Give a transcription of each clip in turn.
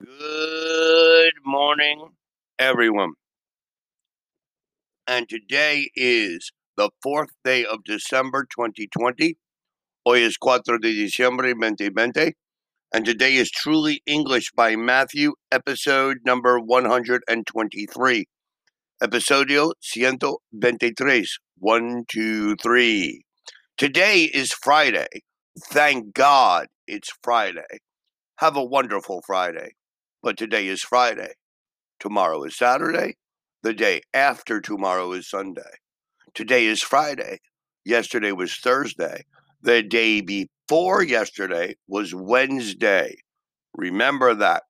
Good morning, everyone. And today is the fourth day of December 2020. Hoy es 4 de diciembre 2020. And today is Truly English by Matthew, episode number 123. Episodio 123. One, two, three. Today is Friday. Thank God it's Friday. Have a wonderful Friday. But today is Friday. Tomorrow is Saturday. The day after tomorrow is Sunday. Today is Friday. Yesterday was Thursday. The day before yesterday was Wednesday. Remember that.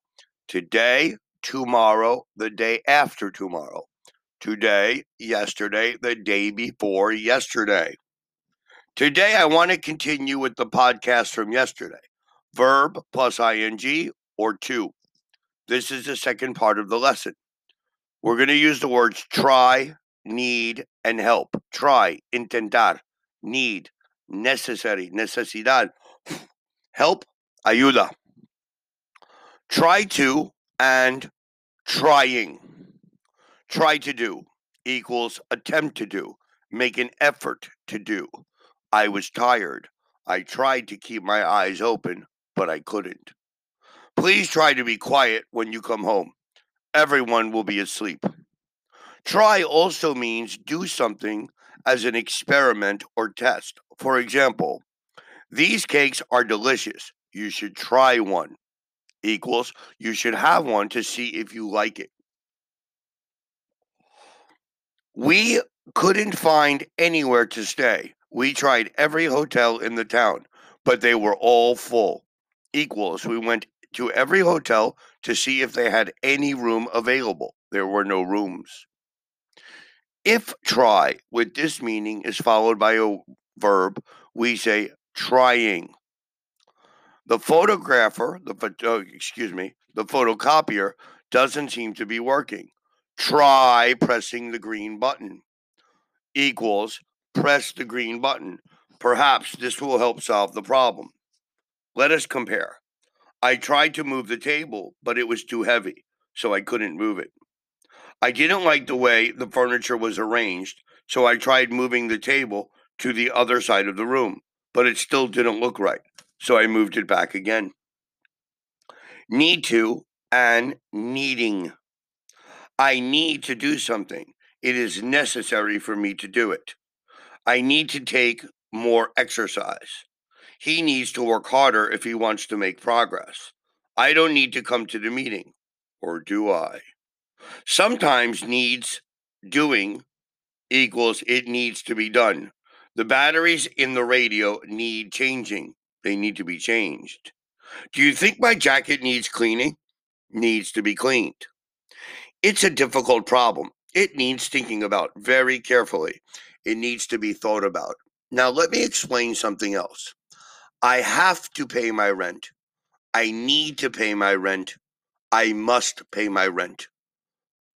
Today, tomorrow, the day after tomorrow. Today, yesterday, the day before yesterday. Today, I want to continue with the podcast from yesterday verb plus ing or to. This is the second part of the lesson. We're going to use the words try, need, and help. Try, intentar, need, necessary, necesidad, help, ayuda. Try to and trying. Try to do equals attempt to do, make an effort to do. I was tired. I tried to keep my eyes open, but I couldn't. Please try to be quiet when you come home. Everyone will be asleep. Try also means do something as an experiment or test. For example, these cakes are delicious. You should try one. Equals, you should have one to see if you like it. We couldn't find anywhere to stay. We tried every hotel in the town, but they were all full. Equals, we went to every hotel to see if they had any room available. There were no rooms. If try with this meaning is followed by a verb, we say trying. The photographer, the photo, uh, excuse me, the photocopier doesn't seem to be working. Try pressing the green button. Equals press the green button. Perhaps this will help solve the problem. Let us compare. I tried to move the table, but it was too heavy, so I couldn't move it. I didn't like the way the furniture was arranged, so I tried moving the table to the other side of the room, but it still didn't look right, so I moved it back again. Need to and needing. I need to do something. It is necessary for me to do it. I need to take more exercise. He needs to work harder if he wants to make progress. I don't need to come to the meeting, or do I? Sometimes needs doing equals it needs to be done. The batteries in the radio need changing. They need to be changed. Do you think my jacket needs cleaning? Needs to be cleaned. It's a difficult problem. It needs thinking about very carefully. It needs to be thought about. Now, let me explain something else. I have to pay my rent. I need to pay my rent. I must pay my rent.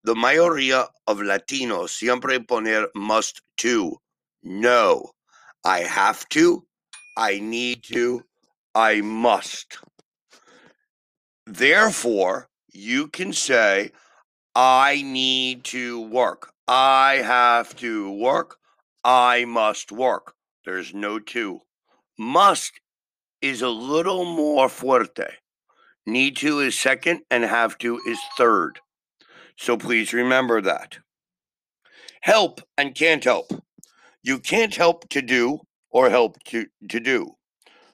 The mayoría of Latinos siempre poner must to. No. I have to. I need to. I must. Therefore, you can say, I need to work. I have to work. I must work. There's no to. Must is a little more fuerte. Need to is second, and have to is third. So please remember that. Help and can't help. You can't help to do or help to, to do,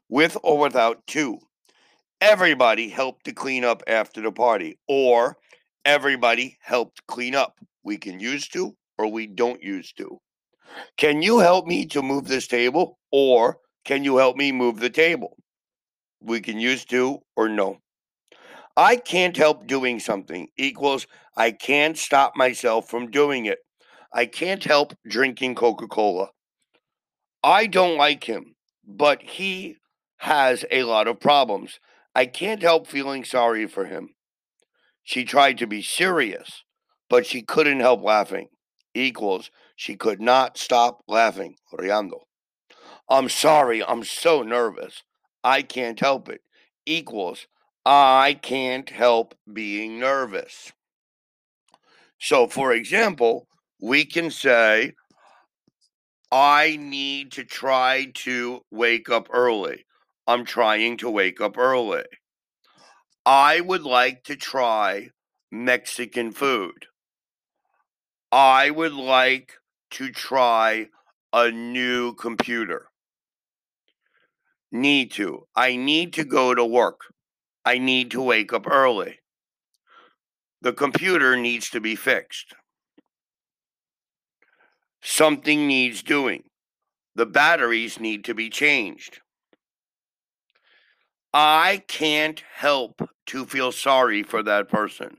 with or without to. Everybody helped to clean up after the party, or everybody helped clean up. We can use to or we don't use to. Can you help me to move this table? Or can you help me move the table? We can use to or no. I can't mm-hmm. help doing something equals I can't stop myself from doing it. I can't help drinking Coca Cola. I don't like him, but he has a lot of problems. I can't help feeling sorry for him. She tried to be serious, but she couldn't help laughing. Equals she could not stop laughing. Riando. I'm sorry, I'm so nervous. I can't help it. Equals I can't help being nervous. So, for example, we can say, I need to try to wake up early. I'm trying to wake up early. I would like to try Mexican food. I would like to try a new computer. Need to. I need to go to work. I need to wake up early. The computer needs to be fixed. Something needs doing. The batteries need to be changed. I can't help to feel sorry for that person.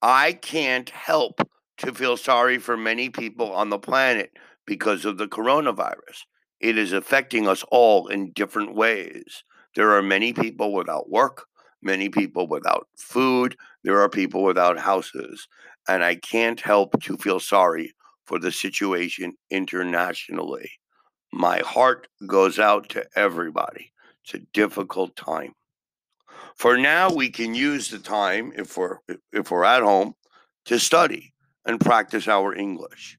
I can't help to feel sorry for many people on the planet because of the coronavirus. It is affecting us all in different ways. There are many people without work, many people without food, there are people without houses. And I can't help to feel sorry for the situation internationally. My heart goes out to everybody. It's a difficult time. For now, we can use the time if we're if we're at home to study and practice our English.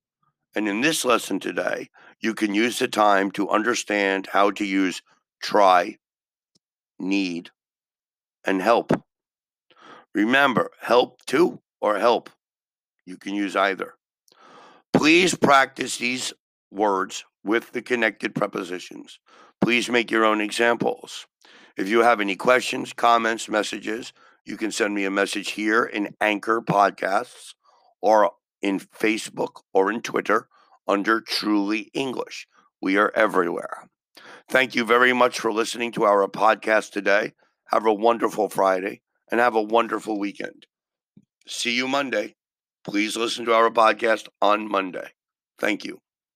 And in this lesson today, you can use the time to understand how to use try, need, and help. Remember, help to or help. You can use either. Please practice these words with the connected prepositions. Please make your own examples. If you have any questions, comments, messages, you can send me a message here in Anchor Podcasts or in Facebook or in Twitter under Truly English. We are everywhere. Thank you very much for listening to our podcast today. Have a wonderful Friday and have a wonderful weekend. See you Monday. Please listen to our podcast on Monday. Thank you.